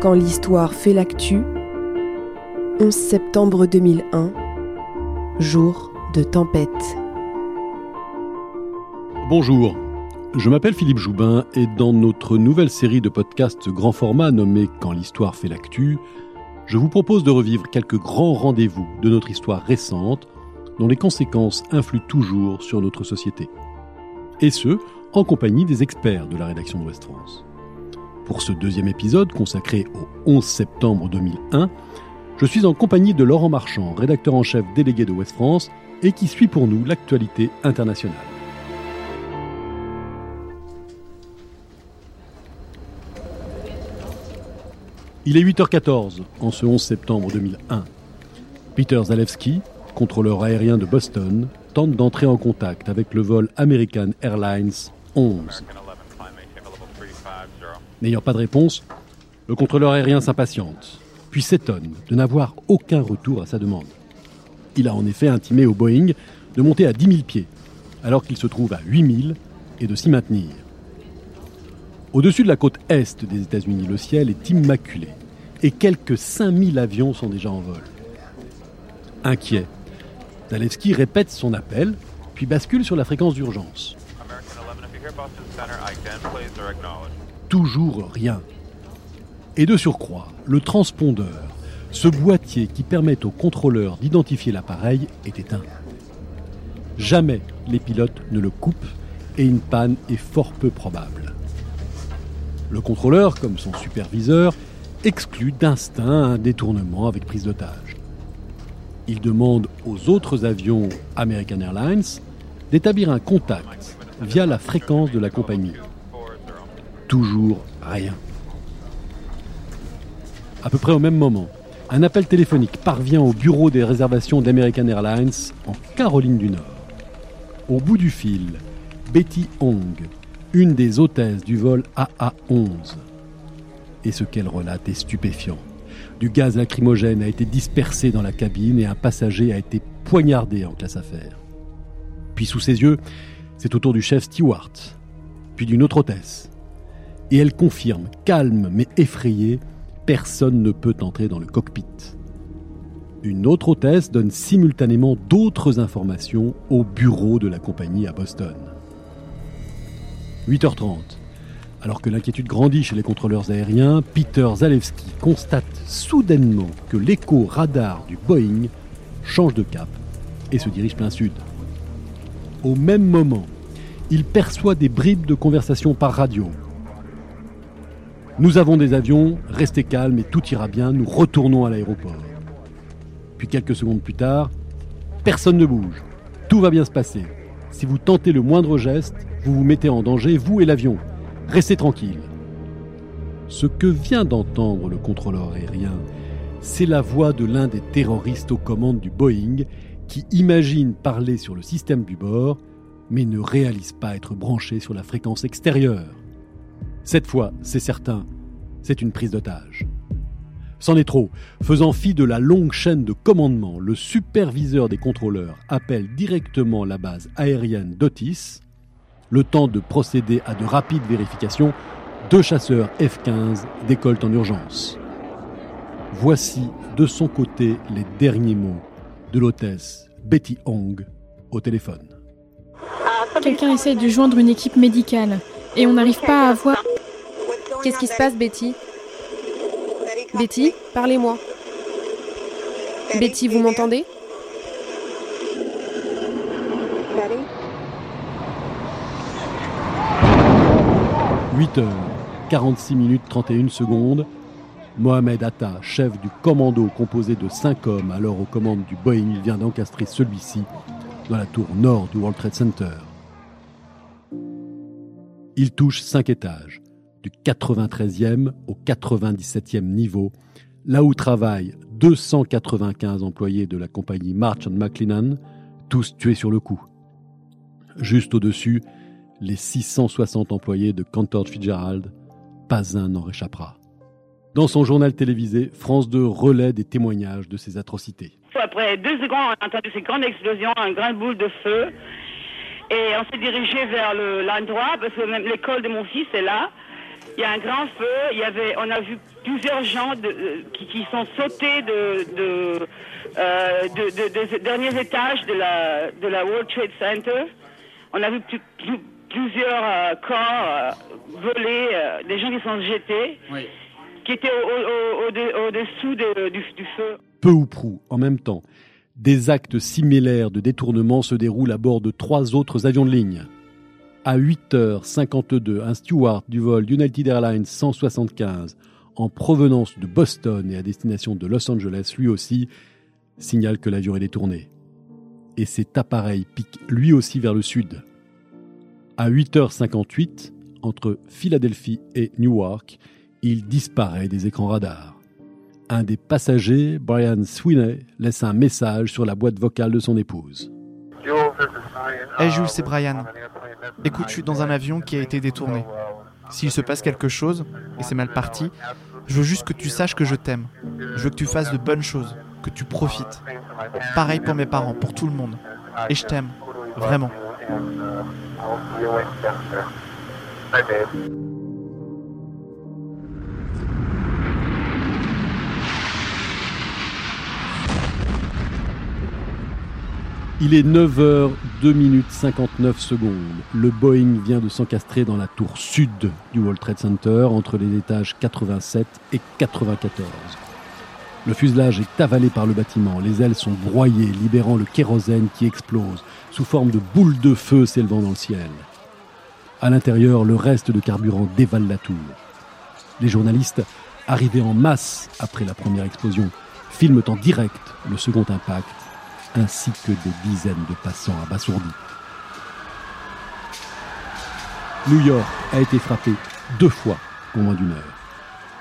Quand l'histoire fait l'actu, 11 septembre 2001, jour de tempête. Bonjour, je m'appelle Philippe Joubin et dans notre nouvelle série de podcasts grand format nommée Quand l'histoire fait l'actu, je vous propose de revivre quelques grands rendez-vous de notre histoire récente dont les conséquences influent toujours sur notre société. Et ce, en compagnie des experts de la rédaction d'Ouest France. Pour ce deuxième épisode consacré au 11 septembre 2001, je suis en compagnie de Laurent Marchand, rédacteur en chef délégué de Ouest France, et qui suit pour nous l'actualité internationale. Il est 8h14 en ce 11 septembre 2001. Peter Zalewski, contrôleur aérien de Boston, tente d'entrer en contact avec le vol American Airlines 11. N'ayant pas de réponse, le contrôleur aérien s'impatiente, puis s'étonne de n'avoir aucun retour à sa demande. Il a en effet intimé au Boeing de monter à 10 000 pieds, alors qu'il se trouve à 8 000, et de s'y maintenir. Au-dessus de la côte est des États-Unis, le ciel est immaculé, et quelques 5000 avions sont déjà en vol. Inquiet, Zalewski répète son appel, puis bascule sur la fréquence d'urgence. Toujours rien. Et de surcroît, le transpondeur, ce boîtier qui permet au contrôleur d'identifier l'appareil, est éteint. Jamais les pilotes ne le coupent et une panne est fort peu probable. Le contrôleur, comme son superviseur, exclut d'instinct un détournement avec prise d'otage. Il demande aux autres avions American Airlines d'établir un contact via la fréquence de la compagnie. Toujours rien. À peu près au même moment, un appel téléphonique parvient au bureau des réservations d'American Airlines en Caroline du Nord. Au bout du fil, Betty Hong, une des hôtesses du vol AA-11. Et ce qu'elle relate est stupéfiant. Du gaz lacrymogène a été dispersé dans la cabine et un passager a été poignardé en classe affaires. Puis sous ses yeux, c'est au tour du chef Stewart, puis d'une autre hôtesse. Et elle confirme, calme mais effrayée, personne ne peut entrer dans le cockpit. Une autre hôtesse donne simultanément d'autres informations au bureau de la compagnie à Boston. 8h30. Alors que l'inquiétude grandit chez les contrôleurs aériens, Peter Zalewski constate soudainement que l'écho radar du Boeing change de cap et se dirige plein sud. Au même moment, il perçoit des bribes de conversation par radio. Nous avons des avions, restez calmes et tout ira bien, nous retournons à l'aéroport. Puis quelques secondes plus tard, personne ne bouge, tout va bien se passer. Si vous tentez le moindre geste, vous vous mettez en danger, vous et l'avion. Restez tranquille. Ce que vient d'entendre le contrôleur aérien, c'est la voix de l'un des terroristes aux commandes du Boeing qui imagine parler sur le système du bord, mais ne réalise pas être branché sur la fréquence extérieure. Cette fois, c'est certain, c'est une prise d'otage. C'en est trop. Faisant fi de la longue chaîne de commandement, le superviseur des contrôleurs appelle directement la base aérienne d'Otis. Le temps de procéder à de rapides vérifications, deux chasseurs F-15 décollent en urgence. Voici de son côté les derniers mots de l'hôtesse Betty Hong au téléphone. Quelqu'un essaye de joindre une équipe médicale et on n'arrive pas à voir. Qu'est-ce qui se passe, Betty Betty, parlez-moi. Betty, vous m'entendez? 8 heures, 46 minutes 31 secondes. Mohamed Atta, chef du commando composé de 5 hommes alors aux commandes du Boeing, vient d'encastrer celui-ci dans la tour nord du World Trade Center. Il touche 5 étages, du 93e au 97e niveau, là où travaillent 295 employés de la compagnie March McLennan, tous tués sur le coup. Juste au-dessus, les 660 employés de Cantor Fitzgerald, pas un n'en réchappera. Dans son journal télévisé, France 2 relaie des témoignages de ces atrocités. Après deux secondes, on a entendu ces grandes explosions, une grande boule de feu. Et on s'est dirigé vers le l'endroit, parce que l'école de mon fils est là. Il y a un grand feu. Il y avait, on a vu plusieurs gens de, euh, qui, qui, sont sautés de, de, euh, de, de, derniers étages de la, de la World Trade Center. On a vu plusieurs euh, corps voler, des gens qui sont jetés, qui étaient au-dessous au, du, du feu. Peu ou prou, en même temps, des actes similaires de détournement se déroulent à bord de trois autres avions de ligne. À 8h52, un steward du vol United Airlines 175 en provenance de Boston et à destination de Los Angeles, lui aussi, signale que l'avion est détourné. Et cet appareil pique lui aussi vers le sud. À 8h58, entre Philadelphie et Newark, il disparaît des écrans radars. Un des passagers, Brian Sweeney, laisse un message sur la boîte vocale de son épouse. Hey c'est Brian. Écoute, je suis dans un avion qui a été détourné. S'il se passe quelque chose, et c'est mal parti, je veux juste que tu saches que je t'aime. Je veux que tu fasses de bonnes choses, que tu profites. Pareil pour mes parents, pour tout le monde. Et je t'aime, vraiment. Il est 9h, 2 minutes 59 secondes. Le Boeing vient de s'encastrer dans la tour sud du World Trade Center entre les étages 87 et 94. Le fuselage est avalé par le bâtiment, les ailes sont broyées, libérant le kérosène qui explose, sous forme de boules de feu s'élevant dans le ciel. À l'intérieur, le reste de carburant dévale la tour. Les journalistes, arrivés en masse après la première explosion, filment en direct le second impact ainsi que des dizaines de passants abasourdis. New York a été frappé deux fois en moins d'une heure.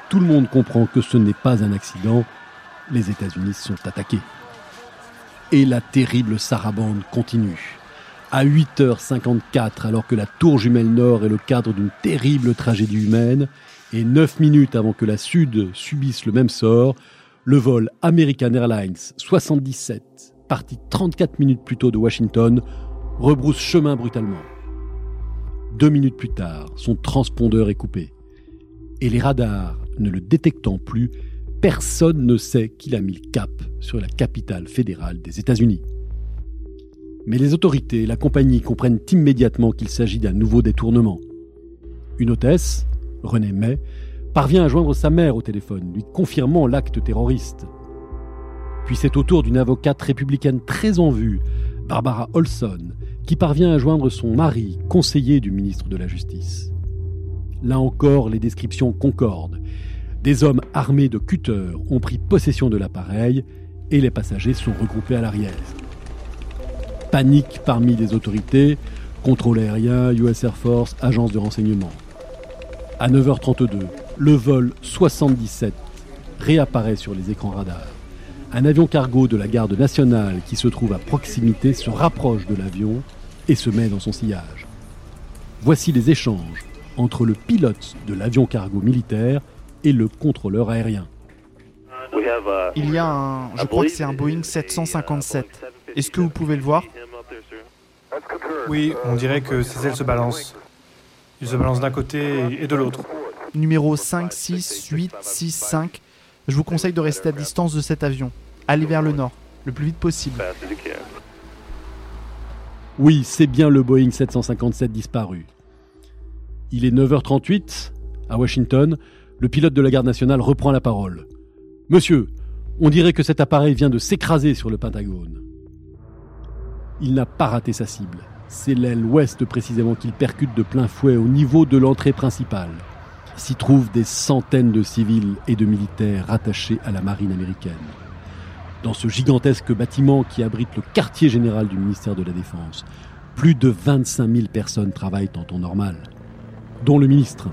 Tout le monde comprend que ce n'est pas un accident, les États-Unis sont attaqués. Et la terrible sarabande continue. À 8h54, alors que la tour jumelle nord est le cadre d'une terrible tragédie humaine, et 9 minutes avant que la Sud subisse le même sort, le vol American Airlines 77 parti 34 minutes plus tôt de Washington, rebrousse chemin brutalement. Deux minutes plus tard, son transpondeur est coupé. Et les radars ne le détectant plus, personne ne sait qu'il a mis le cap sur la capitale fédérale des États-Unis. Mais les autorités et la compagnie comprennent immédiatement qu'il s'agit d'un nouveau détournement. Une hôtesse, Renée May, parvient à joindre sa mère au téléphone, lui confirmant l'acte terroriste. Puis c'est au tour d'une avocate républicaine très en vue, Barbara Olson, qui parvient à joindre son mari, conseiller du ministre de la Justice. Là encore, les descriptions concordent. Des hommes armés de cutters ont pris possession de l'appareil et les passagers sont regroupés à l'arrière. Panique parmi les autorités, contrôle aérien, US Air Force, agence de renseignement. À 9h32, le vol 77 réapparaît sur les écrans radars. Un avion cargo de la garde nationale qui se trouve à proximité se rapproche de l'avion et se met dans son sillage. Voici les échanges entre le pilote de l'avion cargo militaire et le contrôleur aérien. Il y a un, je crois que c'est un Boeing 757. Est-ce que vous pouvez le voir? Oui, on dirait que ses ailes se balancent. Il se balance d'un côté et de l'autre. Numéro 56865 je vous conseille de rester à distance de cet avion. Allez vers le nord, le plus vite possible. Oui, c'est bien le Boeing 757 disparu. Il est 9h38, à Washington, le pilote de la garde nationale reprend la parole. Monsieur, on dirait que cet appareil vient de s'écraser sur le Pentagone. Il n'a pas raté sa cible. C'est l'aile ouest précisément qu'il percute de plein fouet au niveau de l'entrée principale s'y trouvent des centaines de civils et de militaires rattachés à la marine américaine. Dans ce gigantesque bâtiment qui abrite le quartier général du ministère de la Défense, plus de 25 000 personnes travaillent en temps normal, dont le ministre.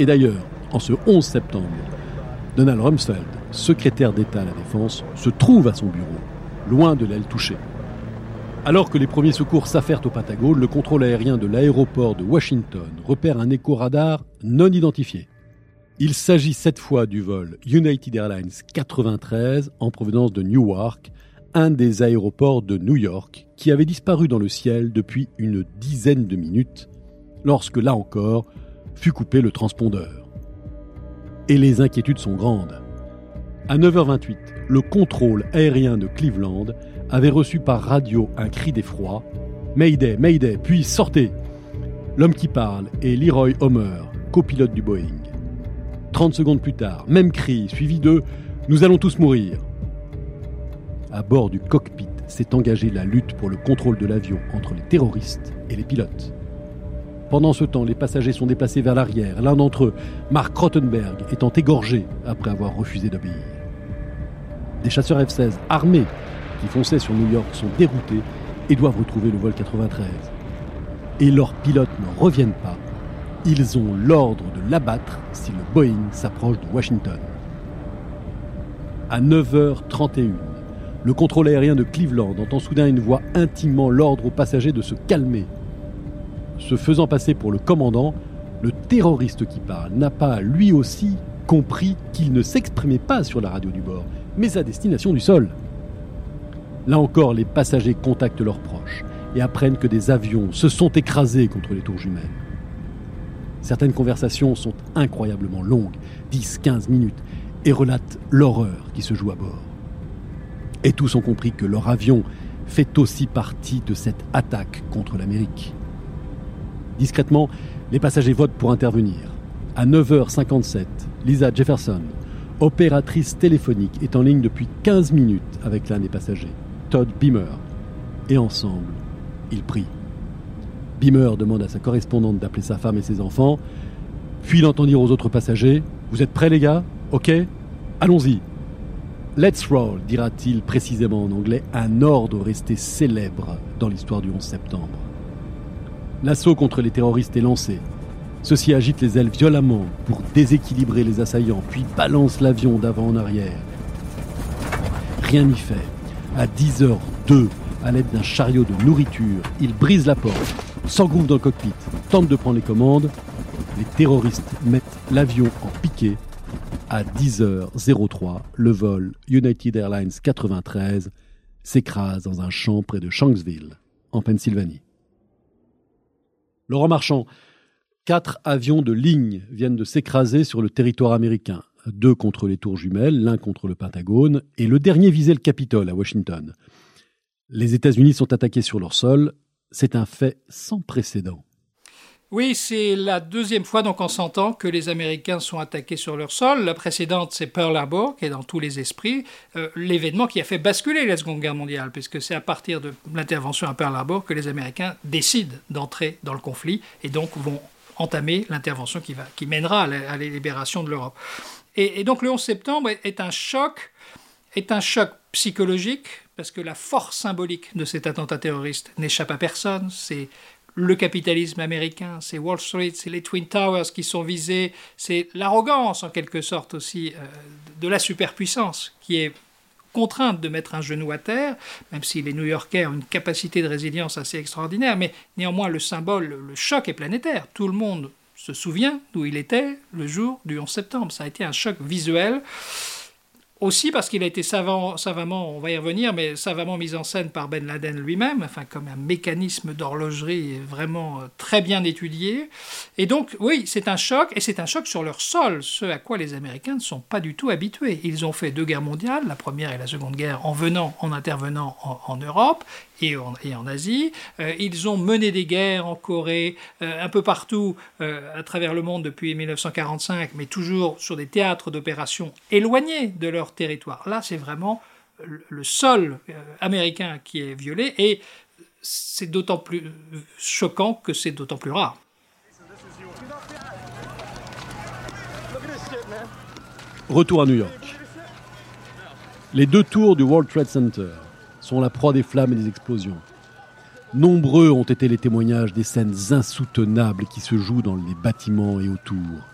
Et d'ailleurs, en ce 11 septembre, Donald Rumsfeld, secrétaire d'État à la Défense, se trouve à son bureau, loin de l'aile touchée. Alors que les premiers secours s'affairent au Patagone, le contrôle aérien de l'aéroport de Washington repère un écho-radar non identifié. Il s'agit cette fois du vol United Airlines 93 en provenance de Newark, un des aéroports de New York qui avait disparu dans le ciel depuis une dizaine de minutes, lorsque là encore, fut coupé le transpondeur. Et les inquiétudes sont grandes. À 9h28, le contrôle aérien de Cleveland avait reçu par radio un cri d'effroi Mayday, Mayday, puis sortez L'homme qui parle est Leroy Homer, copilote du Boeing. 30 secondes plus tard, même cri, suivi de Nous allons tous mourir. À bord du cockpit s'est engagée la lutte pour le contrôle de l'avion entre les terroristes et les pilotes. Pendant ce temps, les passagers sont déplacés vers l'arrière, l'un d'entre eux, Mark Rottenberg, étant égorgé après avoir refusé d'obéir. Des chasseurs F-16 armés qui fonçaient sur New York sont déroutés et doivent retrouver le vol 93. Et leurs pilotes ne reviennent pas. Ils ont l'ordre de l'abattre si le Boeing s'approche de Washington. À 9h31, le contrôle aérien de Cleveland entend soudain une voix intimement l'ordre aux passagers de se calmer. Se faisant passer pour le commandant, le terroriste qui parle n'a pas lui aussi compris qu'il ne s'exprimait pas sur la radio du bord, mais à destination du sol. Là encore, les passagers contactent leurs proches et apprennent que des avions se sont écrasés contre les tours jumelles. Certaines conversations sont incroyablement longues, 10-15 minutes, et relatent l'horreur qui se joue à bord. Et tous ont compris que leur avion fait aussi partie de cette attaque contre l'Amérique. Discrètement, les passagers votent pour intervenir. À 9h57, Lisa Jefferson, opératrice téléphonique, est en ligne depuis 15 minutes avec l'un des passagers, Todd Beamer. Et ensemble, ils prient. Beamer demande à sa correspondante d'appeler sa femme et ses enfants, puis il dire aux autres passagers Vous êtes prêts les gars? Ok? Allons-y Let's roll, dira-t-il précisément en anglais, un ordre resté célèbre dans l'histoire du 11 septembre. L'assaut contre les terroristes est lancé. Ceux-ci agitent les ailes violemment pour déséquilibrer les assaillants, puis balancent l'avion d'avant en arrière. Rien n'y fait. À 10h02, à l'aide d'un chariot de nourriture, ils brisent la porte, s'engouffrent dans le cockpit, tentent de prendre les commandes. Les terroristes mettent l'avion en piqué à 10h03, le vol United Airlines 93 s'écrase dans un champ près de Shanksville, en Pennsylvanie. Laurent Marchand, quatre avions de ligne viennent de s'écraser sur le territoire américain. Deux contre les tours jumelles, l'un contre le Pentagone, et le dernier visait le Capitole à Washington. Les États-Unis sont attaqués sur leur sol. C'est un fait sans précédent. Oui, c'est la deuxième fois donc en 100 ans que les Américains sont attaqués sur leur sol. La précédente, c'est Pearl Harbor, qui est dans tous les esprits, euh, l'événement qui a fait basculer la Seconde Guerre mondiale, puisque c'est à partir de l'intervention à Pearl Harbor que les Américains décident d'entrer dans le conflit et donc vont entamer l'intervention qui, qui mènera à la, libération de l'Europe. Et, et, donc le 11 septembre est un choc, est un choc psychologique, parce que la force symbolique de cet attentat terroriste n'échappe à personne. C'est le capitalisme américain, c'est Wall Street, c'est les Twin Towers qui sont visés, c'est l'arrogance en quelque sorte aussi euh, de la superpuissance qui est contrainte de mettre un genou à terre, même si les New-Yorkais ont une capacité de résilience assez extraordinaire, mais néanmoins le symbole, le choc est planétaire. Tout le monde se souvient d'où il était le jour du 11 septembre. Ça a été un choc visuel aussi parce qu'il a été savant, savamment, on va y revenir, mais savamment mis en scène par Ben Laden lui-même, enfin comme un mécanisme d'horlogerie vraiment euh, très bien étudié. Et donc, oui, c'est un choc, et c'est un choc sur leur sol, ce à quoi les Américains ne sont pas du tout habitués. Ils ont fait deux guerres mondiales, la première et la seconde guerre, en venant, en intervenant en Europe, et en, Asie. Euh, ils ont mené des guerres en Corée, euh, un peu partout euh, à travers le monde depuis 1945, mais toujours sur des théâtres d'opérations éloignés de leur territoire. Là, c'est vraiment le sol américain qui est violé et c'est d'autant plus choquant que c'est d'autant plus rare. Retour à New York. Les deux tours du World Trade Center la proie des flammes et des explosions. Nombreux ont été les témoignages des scènes insoutenables qui se jouent dans les bâtiments et autour.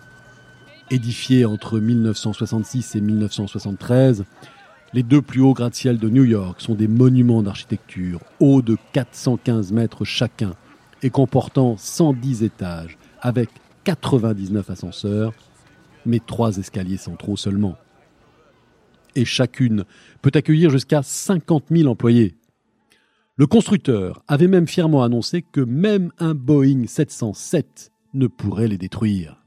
Édifiés entre 1966 et 1973, les deux plus hauts gratte-ciel de New York sont des monuments d'architecture, hauts de 415 mètres chacun et comportant 110 étages, avec 99 ascenseurs, mais trois escaliers centraux seulement et chacune peut accueillir jusqu'à 50 000 employés. Le constructeur avait même fièrement annoncé que même un Boeing 707 ne pourrait les détruire.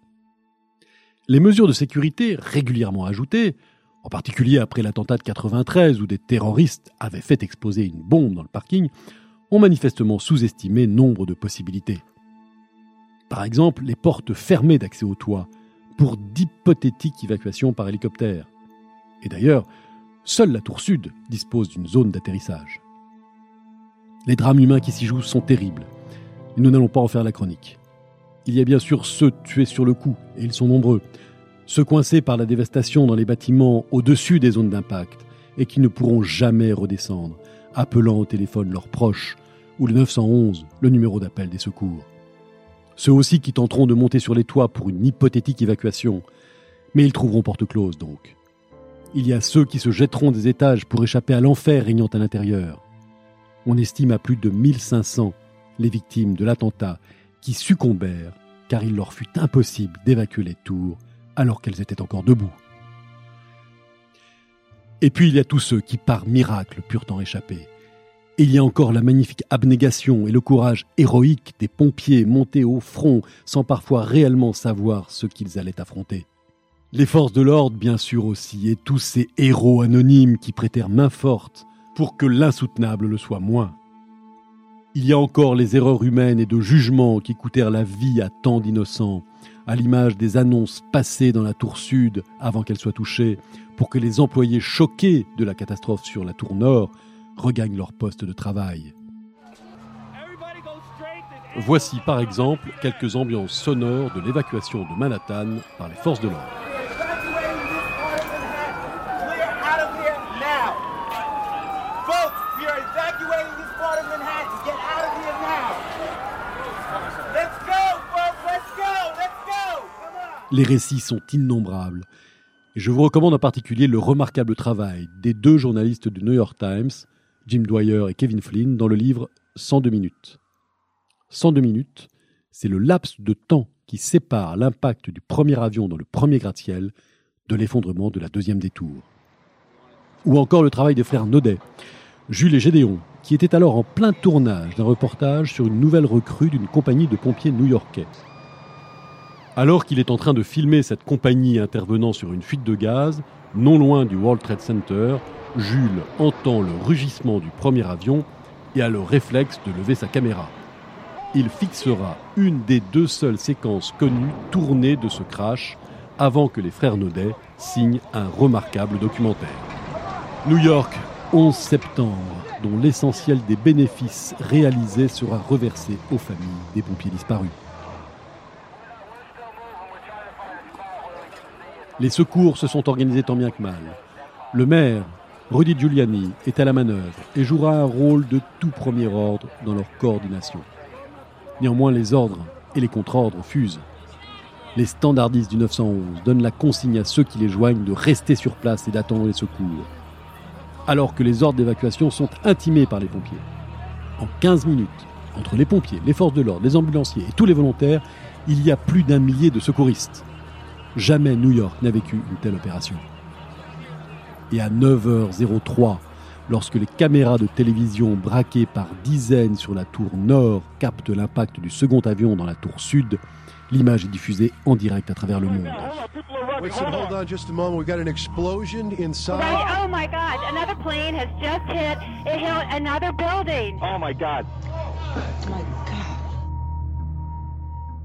Les mesures de sécurité régulièrement ajoutées, en particulier après l'attentat de 93 où des terroristes avaient fait exploser une bombe dans le parking, ont manifestement sous-estimé nombre de possibilités. Par exemple, les portes fermées d'accès au toit pour d'hypothétiques évacuations par hélicoptère. Et d'ailleurs, seule la tour sud dispose d'une zone d'atterrissage. Les drames humains qui s'y jouent sont terribles. Et nous n'allons pas en faire la chronique. Il y a bien sûr ceux tués sur le coup, et ils sont nombreux. Ceux coincés par la dévastation dans les bâtiments au-dessus des zones d'impact, et qui ne pourront jamais redescendre, appelant au téléphone leurs proches, ou le 911, le numéro d'appel des secours. Ceux aussi qui tenteront de monter sur les toits pour une hypothétique évacuation, mais ils trouveront porte close donc. Il y a ceux qui se jetteront des étages pour échapper à l'enfer régnant à l'intérieur. On estime à plus de 1500 les victimes de l'attentat qui succombèrent car il leur fut impossible d'évacuer les tours alors qu'elles étaient encore debout. Et puis il y a tous ceux qui par miracle purent en échapper, il y a encore la magnifique abnégation et le courage héroïque des pompiers montés au front sans parfois réellement savoir ce qu'ils allaient affronter. Les forces de l'ordre, bien sûr aussi, et tous ces héros anonymes qui prêtèrent main forte pour que l'insoutenable le soit moins. Il y a encore les erreurs humaines et de jugement qui coûtèrent la vie à tant d'innocents, à l'image des annonces passées dans la tour sud avant qu'elle soit touchée, pour que les employés choqués de la catastrophe sur la tour nord regagnent leur poste de travail. Voici par exemple quelques ambiances sonores de l'évacuation de Manhattan par les forces de l'ordre. Les récits sont innombrables. Je vous recommande en particulier le remarquable travail des deux journalistes du New York Times, Jim Dwyer et Kevin Flynn dans le livre 102 minutes. 102 minutes, c'est le laps de temps qui sépare l'impact du premier avion dans le premier gratte-ciel de l'effondrement de la deuxième détour. Ou encore le travail des frères Naudet, Jules et Gédéon, qui étaient alors en plein tournage d'un reportage sur une nouvelle recrue d'une compagnie de pompiers new-yorkais. Alors qu'il est en train de filmer cette compagnie intervenant sur une fuite de gaz, non loin du World Trade Center, Jules entend le rugissement du premier avion et a le réflexe de lever sa caméra. Il fixera une des deux seules séquences connues tournées de ce crash avant que les frères Naudet signent un remarquable documentaire. New York, 11 septembre, dont l'essentiel des bénéfices réalisés sera reversé aux familles des pompiers disparus. Les secours se sont organisés tant bien que mal. Le maire, Rudy Giuliani est à la manœuvre et jouera un rôle de tout premier ordre dans leur coordination. Néanmoins, les ordres et les contre-ordres fusent. Les standardistes du 911 donnent la consigne à ceux qui les joignent de rester sur place et d'attendre les secours, alors que les ordres d'évacuation sont intimés par les pompiers. En 15 minutes, entre les pompiers, les forces de l'ordre, les ambulanciers et tous les volontaires, il y a plus d'un millier de secouristes. Jamais New York n'a vécu une telle opération. Et à 9h03, lorsque les caméras de télévision braquées par dizaines sur la tour nord captent l'impact du second avion dans la tour sud, l'image est diffusée en direct à travers le monde.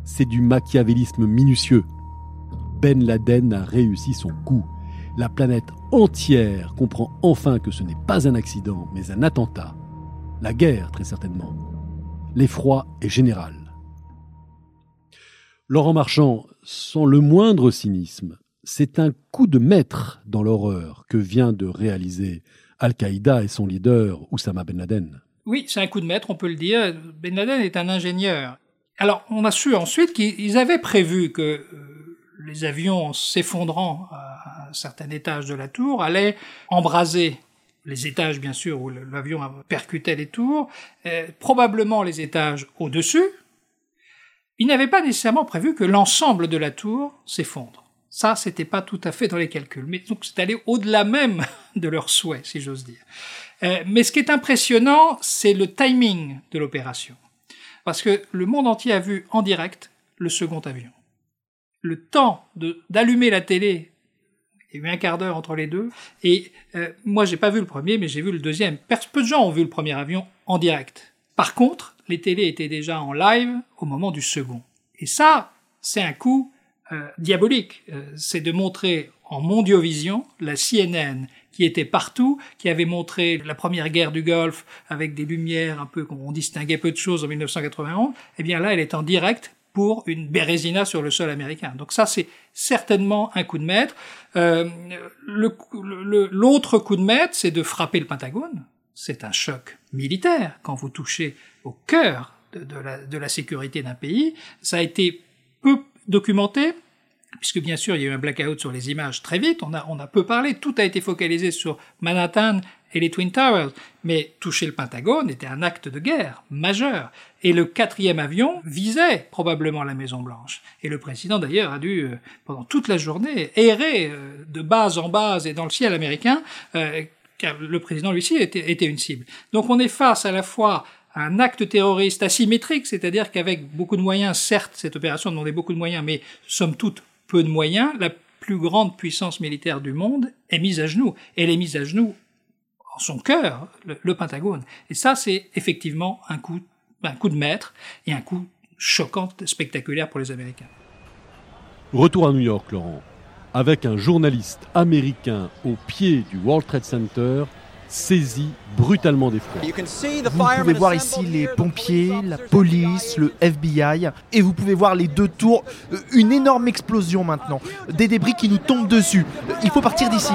C'est du machiavélisme minutieux. Ben Laden a réussi son coup la planète entière comprend enfin que ce n'est pas un accident, mais un attentat. La guerre, très certainement. L'effroi est général. Laurent Marchand, sans le moindre cynisme, c'est un coup de maître dans l'horreur que vient de réaliser Al-Qaïda et son leader Oussama Ben Laden. Oui, c'est un coup de maître, on peut le dire. Ben Laden est un ingénieur. Alors, on a su ensuite qu'ils avaient prévu que euh, les avions s'effondrant à un certain étage de la tour allaient embraser les étages bien sûr où l'avion percutait les tours, euh, probablement les étages au-dessus. Ils n'avaient pas nécessairement prévu que l'ensemble de la tour s'effondre. Ça, c'était pas tout à fait dans les calculs. Mais donc, c'est allé au-delà même de leurs souhaits, si j'ose dire. Euh, mais ce qui est impressionnant, c'est le timing de l'opération. Parce que le monde entier a vu en direct le second avion. Le temps d'allumer la télé, il y a eu un quart d'heure entre les deux, et euh, moi j'ai pas vu le premier, mais j'ai vu le deuxième. Peu de gens ont vu le premier avion en direct. Par contre, les télés étaient déjà en live au moment du second. Et ça, c'est un coup euh, diabolique. Euh, c'est de montrer en mondiovision la CNN qui était partout, qui avait montré la première guerre du Golfe avec des lumières un peu, on distinguait peu de choses en 1991, eh bien là, elle est en direct pour une Bérésina sur le sol américain. Donc ça, c'est certainement un coup de maître. Euh, L'autre coup de maître, c'est de frapper le Pentagone. C'est un choc militaire quand vous touchez au cœur de, la, de la sécurité d'un pays. Ça a été peu documenté, puisque bien sûr il y a eu un blackout sur les images très vite, on a, on a peu parlé, tout a été focalisé sur Manhattan et les Twin Towers, mais toucher le Pentagone était un acte de guerre majeur, et le quatrième avion visait probablement la Maison Blanche, et le président d'ailleurs a dû, euh, pendant toute la journée, errer euh, de base en base et dans le ciel américain, euh, car le président lui aussi était, était une cible. Donc on est face à la fois un acte terroriste asymétrique, c'est-à-dire qu'avec beaucoup de moyens, certes, cette opération demandait beaucoup de moyens, mais somme toute peu de moyens, la plus grande puissance militaire du monde est mise à genoux. Elle est mise à genoux en son cœur, le, Pentagone. Et ça, c'est effectivement un coup, un coup de maître et un coup choquant, spectaculaire pour les Américains. Retour à New York, Laurent, avec un journaliste américain au pied du World Trade Center saisi brutalement d'effroi. Vous pouvez voir ici les pompiers, la police, le FBI, et vous pouvez voir les deux tours, euh, une énorme explosion maintenant, des débris qui nous tombent dessus. Il faut partir d'ici.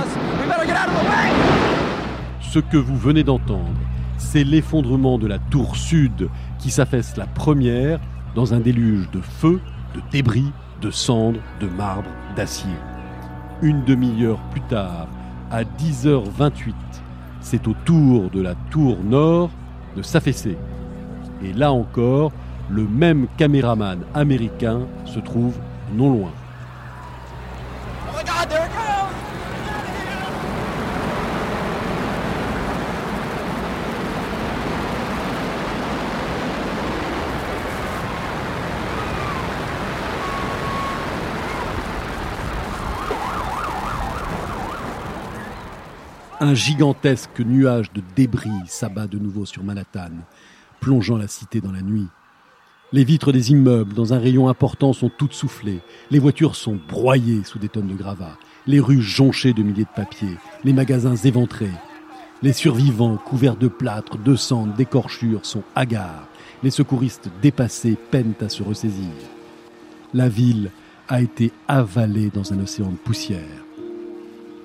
Ce que vous venez d'entendre, c'est l'effondrement de la tour sud qui s'affaisse la première dans un déluge de feu, de débris, de cendres, de marbre, d'acier. Une demi-heure plus tard, à 10h28, c'est au tour de la tour nord de s'affaisser. Et là encore, le même caméraman américain se trouve non loin. Un gigantesque nuage de débris s'abat de nouveau sur Manhattan, plongeant la cité dans la nuit. Les vitres des immeubles, dans un rayon important, sont toutes soufflées. Les voitures sont broyées sous des tonnes de gravats. Les rues jonchées de milliers de papiers. Les magasins éventrés. Les survivants, couverts de plâtre, de cendres, d'écorchures, sont hagards. Les secouristes dépassés peinent à se ressaisir. La ville a été avalée dans un océan de poussière.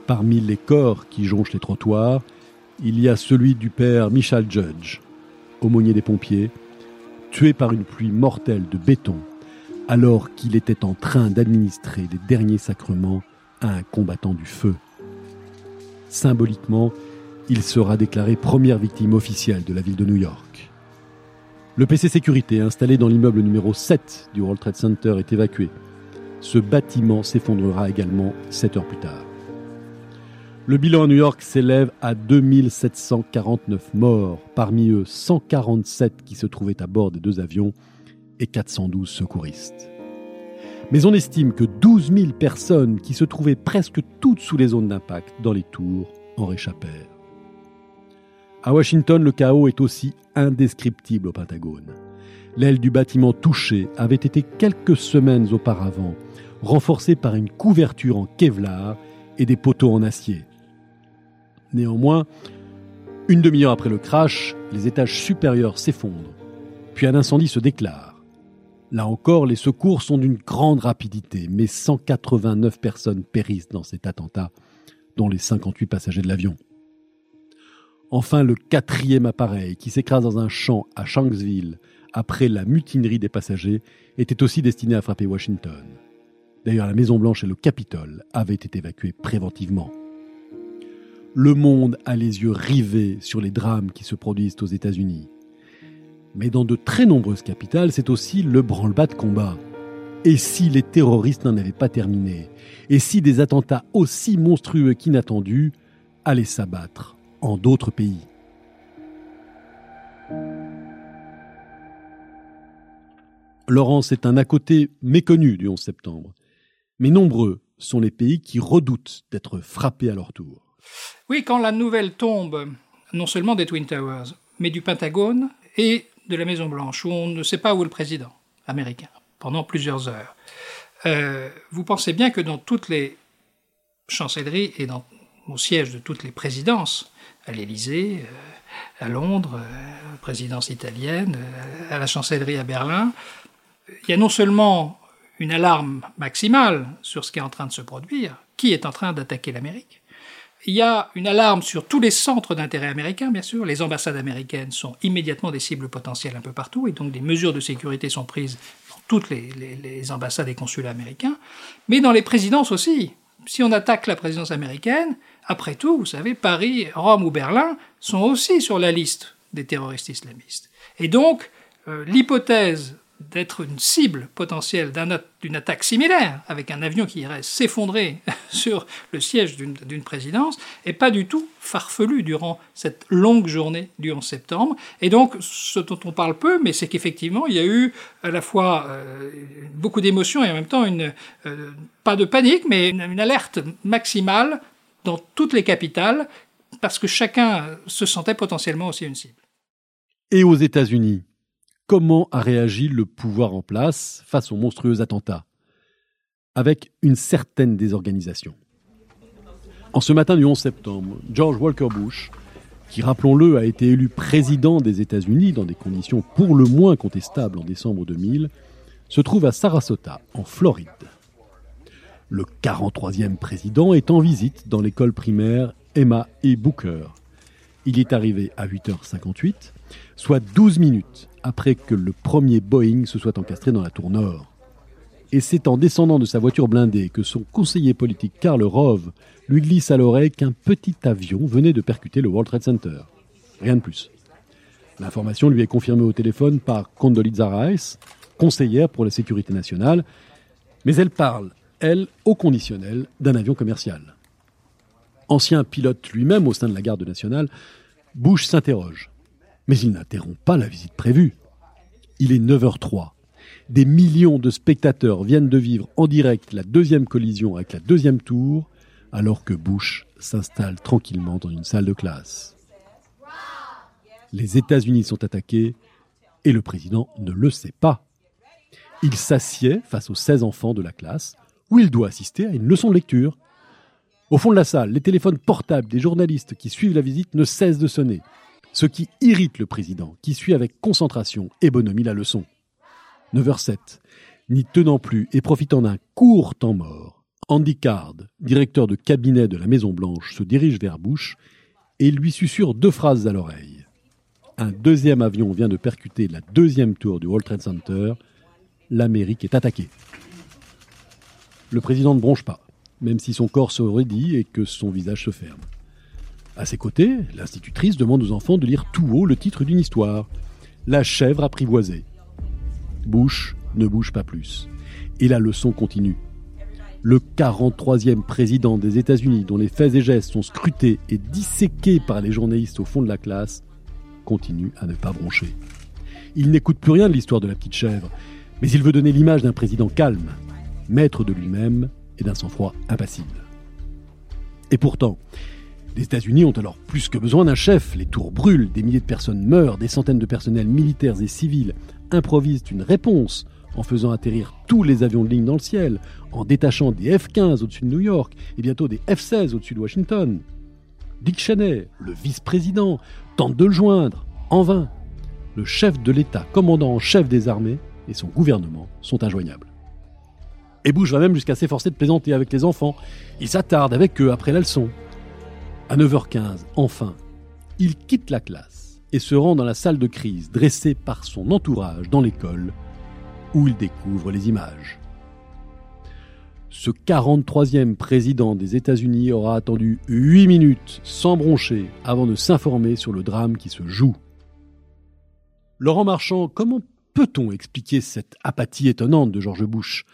Parmi les corps qui jonchent les trottoirs, il y a celui du père Michel Judge, aumônier des pompiers, tué par une pluie mortelle de béton alors qu'il était en train d'administrer les derniers sacrements à un combattant du feu. Symboliquement, il sera déclaré première victime officielle de la ville de New York. Le PC sécurité installé dans l'immeuble numéro 7 du World Trade Center est évacué. Ce bâtiment s'effondrera également 7 heures plus tard. Le bilan à New York s'élève à 2749 morts, parmi eux 147 qui se trouvaient à bord des deux avions et 412 secouristes. Mais on estime que 12 000 personnes qui se trouvaient presque toutes sous les zones d'impact dans les tours en réchappèrent. À Washington, le chaos est aussi indescriptible au Pentagone. L'aile du bâtiment touché avait été quelques semaines auparavant renforcée par une couverture en Kevlar et des poteaux en acier. Néanmoins, une demi-heure après le crash, les étages supérieurs s'effondrent, puis un incendie se déclare. Là encore, les secours sont d'une grande rapidité, mais 189 personnes périssent dans cet attentat, dont les 58 passagers de l'avion. Enfin, le quatrième appareil, qui s'écrase dans un champ à Shanksville après la mutinerie des passagers, était aussi destiné à frapper Washington. D'ailleurs, la Maison-Blanche et le Capitole avaient été évacués préventivement. Le monde a les yeux rivés sur les drames qui se produisent aux États-Unis. Mais dans de très nombreuses capitales, c'est aussi le branle-bas de combat. Et si les terroristes n'en avaient pas terminé? Et si des attentats aussi monstrueux qu'inattendus allaient s'abattre en d'autres pays? Laurent, c'est un à côté méconnu du 11 septembre. Mais nombreux sont les pays qui redoutent d'être frappés à leur tour. Oui, quand la nouvelle tombe, non seulement des Twin Towers, mais du Pentagone et de la Maison Blanche, où on ne sait pas où est le président américain, pendant plusieurs heures. Euh, vous pensez bien que dans toutes les chancelleries et dans, au siège de toutes les présidences, à l'Élysée, euh, à Londres, euh, présidence italienne, à la chancellerie à Berlin, il y a non seulement une alarme maximale sur ce qui est en train de se produire, qui est en train d'attaquer l'Amérique, il y a une alarme sur tous les centres d'intérêt américains, bien sûr. Les ambassades américaines sont immédiatement des cibles potentielles un peu partout, et donc des mesures de sécurité sont prises dans toutes les, ambassades et consulats américains, mais dans les présidences aussi. Si on attaque la présidence américaine, après tout, vous savez, Paris, Rome ou Berlin sont aussi sur la liste des terroristes islamistes. Et donc, euh, l'hypothèse d'être une cible potentielle d'une attaque similaire, avec un avion qui irait s'effondrer sur le siège d'une présidence, est pas du tout farfelu durant cette longue journée du 11 septembre. Et donc, ce dont on parle peu, mais c'est qu'effectivement, il y a eu à la fois euh, beaucoup d'émotions et en même temps, une, euh, pas de panique, mais une alerte maximale dans toutes les capitales, parce que chacun se sentait potentiellement aussi une cible. Et aux États-Unis comment a réagi le pouvoir en place face aux monstrueux attentats? Avec une certaine désorganisation. En ce matin du 11 septembre, George Walker Bush, qui rappelons-le a été élu président des États-Unis dans des conditions pour le moins contestables en décembre 2000, se trouve à Sarasota, en Floride. Le 43e président est en visite dans l'école primaire Emma E. Booker. Il est arrivé à 8h58, soit 12 minutes après que le premier Boeing se soit encastré dans la tour nord. Et c'est en descendant de sa voiture blindée que son conseiller politique Karl Rove lui glisse à l'oreille qu'un petit avion venait de percuter le World Trade Center. Rien de plus. L'information lui est confirmée au téléphone par Condoleezza Rice, conseillère pour la sécurité nationale, mais elle parle, elle, au conditionnel d'un avion commercial. Ancien pilote lui-même au sein de la garde nationale, Bush s'interroge. Mais il n'interrompt pas la visite prévue. Il est 9h03. Des millions de spectateurs viennent de vivre en direct la deuxième collision avec la deuxième tour, alors que Bush s'installe tranquillement dans une salle de classe. Les États-Unis sont attaqués et le président ne le sait pas. Il s'assied face aux 16 enfants de la classe où il doit assister à une leçon de lecture. Au fond de la salle, les téléphones portables des journalistes qui suivent la visite ne cessent de sonner ce qui irrite le président, qui suit avec concentration et bonhomie la leçon. 9h07, n'y tenant plus et profitant d'un court temps mort, Andy Card, directeur de cabinet de la Maison-Blanche, se dirige vers Bush et lui susurre deux phrases à l'oreille. Un deuxième avion vient de percuter la deuxième tour du World Trade Center. L'Amérique est attaquée. Le président ne bronche pas, même si son corps se redit et que son visage se ferme. À ses côtés, l'institutrice demande aux enfants de lire tout haut le titre d'une histoire. La chèvre apprivoisée. Bush ne bouge pas plus. Et la leçon continue. Le 43e président des États-Unis, dont les faits et gestes sont scrutés et disséqués par les journalistes au fond de la classe, continue à ne pas broncher. Il n'écoute plus rien de l'histoire de la petite chèvre, mais il veut donner l'image d'un président calme, maître de lui-même et d'un sang-froid impassible. Et pourtant, les États-Unis ont alors plus que besoin d'un chef. Les tours brûlent, des milliers de personnes meurent, des centaines de personnels militaires et civils improvisent une réponse en faisant atterrir tous les avions de ligne dans le ciel, en détachant des F-15 au-dessus de New York et bientôt des F-16 au-dessus de Washington. Dick Cheney, le vice-président, tente de le joindre, en vain. Le chef de l'État, commandant en chef des armées, et son gouvernement sont injoignables. Et Bush va même jusqu'à s'efforcer de plaisanter avec les enfants. Il s'attarde avec eux après la leçon. À 9h15, enfin, il quitte la classe et se rend dans la salle de crise dressée par son entourage dans l'école, où il découvre les images. Ce 43e président des États-Unis aura attendu 8 minutes sans broncher avant de s'informer sur le drame qui se joue. Laurent Marchand, comment peut-on expliquer cette apathie étonnante de George Bush?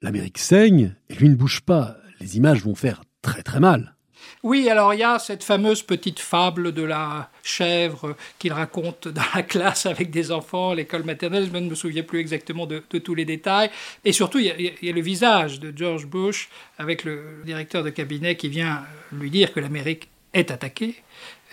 L'Amérique saigne et lui ne bouge pas. Les images vont faire très très mal. Oui, alors il y a cette fameuse petite fable de la chèvre qu'il raconte dans la classe avec des enfants, l'école maternelle, je ne me souviens plus exactement de, tous les détails. Et surtout, il y, a, le visage de George Bush avec le directeur de cabinet qui vient lui dire que l'Amérique est attaquée.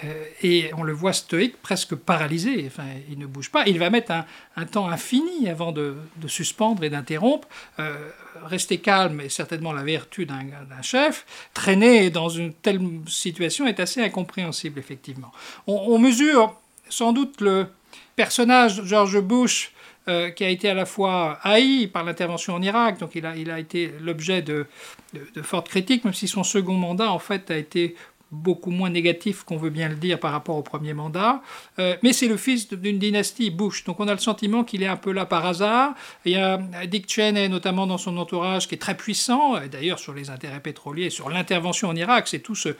Euh, et on le voit stoïque, presque paralysé. Enfin, il ne bouge pas. Il va mettre un, temps infini avant de, suspendre et d'interrompre. Euh, rester calme est certainement la vertu d'un chef. Traîner dans une telle situation est assez incompréhensible, effectivement. On, mesure sans doute le personnage de George Bush euh, qui a été à la fois haï par l'intervention en Irak, donc il a, été l'objet de, de, de, fortes critiques, même si son second mandat, en fait, a été beaucoup moins négatif qu'on veut bien le dire par rapport au premier mandat, euh, mais c'est le fils d'une dynastie Bush, donc on a le sentiment qu'il est un peu là par hasard. Il y a Dick Cheney notamment dans son entourage qui est très puissant, d'ailleurs sur les intérêts pétroliers, sur l'intervention en Irak, c'est tous euh,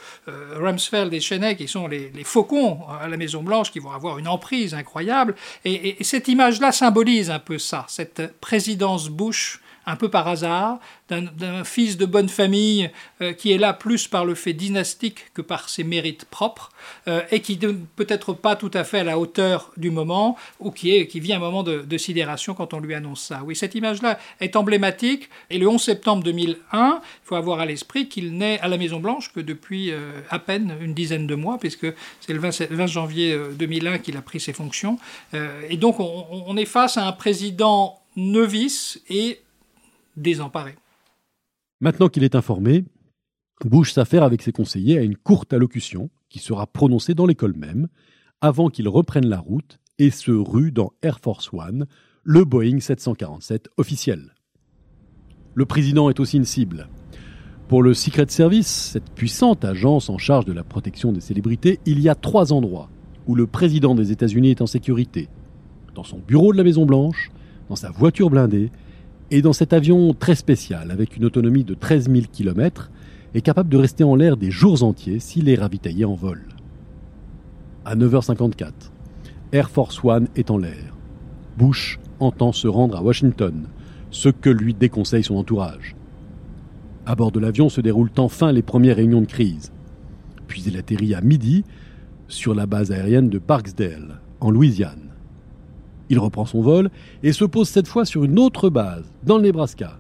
Rumsfeld et Cheney qui sont les, faucons à la Maison Blanche qui vont avoir une emprise incroyable, et cette image-là symbolise un peu ça, cette présidence Bush un peu par hasard, d'un fils de bonne famille euh, qui est là plus par le fait dynastique que par ses mérites propres, euh, et qui peut-être pas tout à fait à la hauteur du moment, ou qui, vit un moment de, sidération quand on lui annonce ça. Oui, cette image-là est emblématique, et le 11 septembre 2001, il faut avoir à l'esprit qu'il n'est à la Maison-Blanche que depuis euh, à peine une dizaine de mois, puisque c'est le 20, janvier 2001 qu'il a pris ses fonctions. et donc on, on est face à un président novice et désemparé. Maintenant qu'il est informé, Bush s'affaire avec ses conseillers à une courte allocution qui sera prononcée dans l'école même, avant qu'il reprenne la route et se rue dans Air Force One, le Boeing 747 officiel. Le président est aussi une cible. Pour le Secret Service, cette puissante agence en charge de la protection des célébrités, il y a trois endroits où le président des États-Unis est en sécurité. Dans son bureau de la Maison Blanche, dans sa voiture blindée et dans cet avion très spécial, avec une autonomie de 13 000 km, est capable de rester en l'air des jours entiers s'il est ravitaillé en vol. À 9h54, Air Force One est en l'air. Bush entend se rendre à Washington, ce que lui déconseille son entourage. À bord de l'avion se déroulent enfin les premières réunions de crise. Puis il atterrit à midi sur la base aérienne de Parksdale, en Louisiane. Il reprend son vol et se pose cette fois sur une autre base, dans le Nebraska.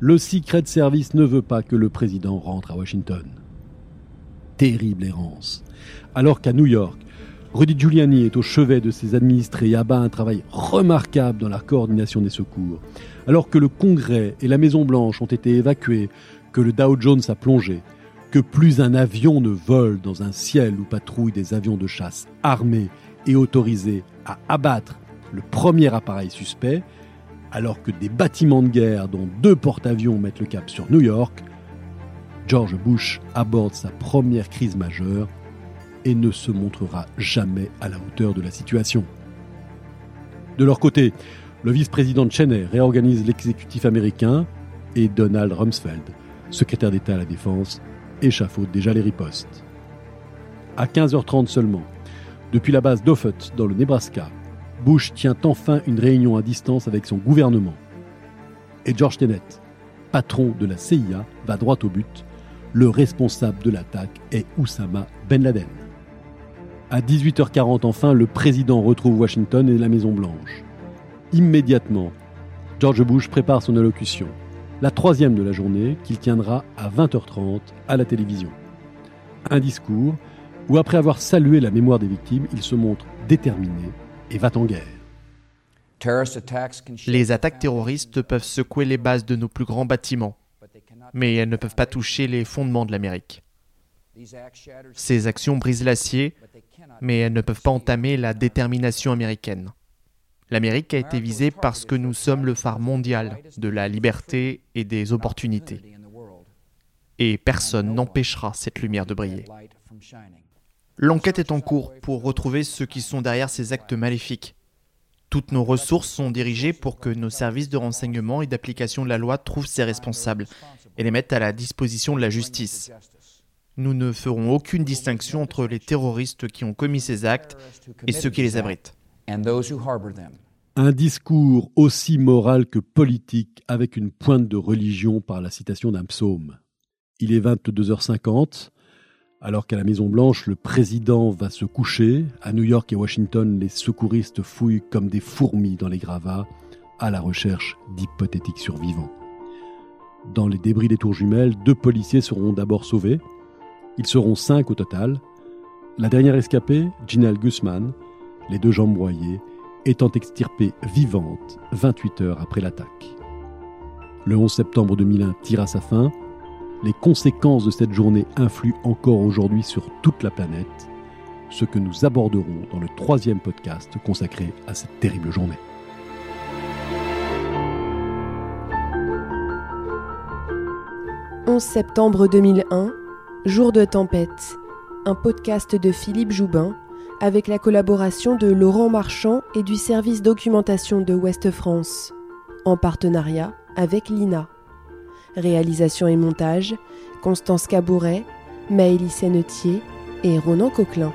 Le Secret Service ne veut pas que le président rentre à Washington. Terrible errance. Alors qu'à New York, Rudy Giuliani est au chevet de ses administrés et abat un travail remarquable dans la coordination des secours. Alors que le Congrès et la Maison-Blanche ont été évacués, que le Dow Jones a plongé, que plus un avion ne vole dans un ciel où patrouillent des avions de chasse armés et autorisés à abattre le premier appareil suspect, alors que des bâtiments de guerre, dont deux porte-avions, mettent le cap sur New York, George Bush aborde sa première crise majeure et ne se montrera jamais à la hauteur de la situation. De leur côté, le vice-président Cheney réorganise l'exécutif américain et Donald Rumsfeld, secrétaire d'État à la Défense, échafaude déjà les ripostes. À 15h30 seulement, depuis la base d'Offutt dans le Nebraska, Bush tient enfin une réunion à distance avec son gouvernement. Et George Tenet, patron de la CIA, va droit au but. Le responsable de l'attaque est Oussama Ben Laden. À 18h40 enfin, le président retrouve Washington et la Maison Blanche. Immédiatement, George Bush prépare son allocution, la troisième de la journée qu'il tiendra à 20h30 à la télévision. Un discours où, après avoir salué la mémoire des victimes, il se montre déterminé et va en guerre. Les attaques terroristes peuvent secouer les bases de nos plus grands bâtiments, mais elles ne peuvent pas toucher les fondements de l'Amérique. Ces actions brisent l'acier, mais elles ne peuvent pas entamer la détermination américaine. L'Amérique a été visée parce que nous sommes le phare mondial de la liberté et des opportunités. Et personne n'empêchera cette lumière de briller. L'enquête est en cours pour retrouver ceux qui sont derrière ces actes maléfiques. Toutes nos ressources sont dirigées pour que nos services de renseignement et d'application de la loi trouvent ces responsables et les mettent à la disposition de la justice. Nous ne ferons aucune distinction entre les terroristes qui ont commis ces actes et ceux qui les abritent. Un discours aussi moral que politique avec une pointe de religion par la citation d'un psaume. Il est 22h50. Alors qu'à la Maison-Blanche, le président va se coucher, à New York et Washington, les secouristes fouillent comme des fourmis dans les gravats à la recherche d'hypothétiques survivants. Dans les débris des tours jumelles, deux policiers seront d'abord sauvés. Ils seront cinq au total. La dernière escapée, Ginelle Guzman, les deux jambes broyées, étant extirpée vivante 28 heures après l'attaque. Le 11 septembre 2001 tire à sa fin. Les conséquences de cette journée influent encore aujourd'hui sur toute la planète, ce que nous aborderons dans le troisième podcast consacré à cette terrible journée. 11 septembre 2001, jour de tempête, un podcast de Philippe Joubin avec la collaboration de Laurent Marchand et du service documentation de Ouest France, en partenariat avec l'INA. Réalisation et montage, Constance Cabouret, Maëlys Sennetier et Ronan Coquelin.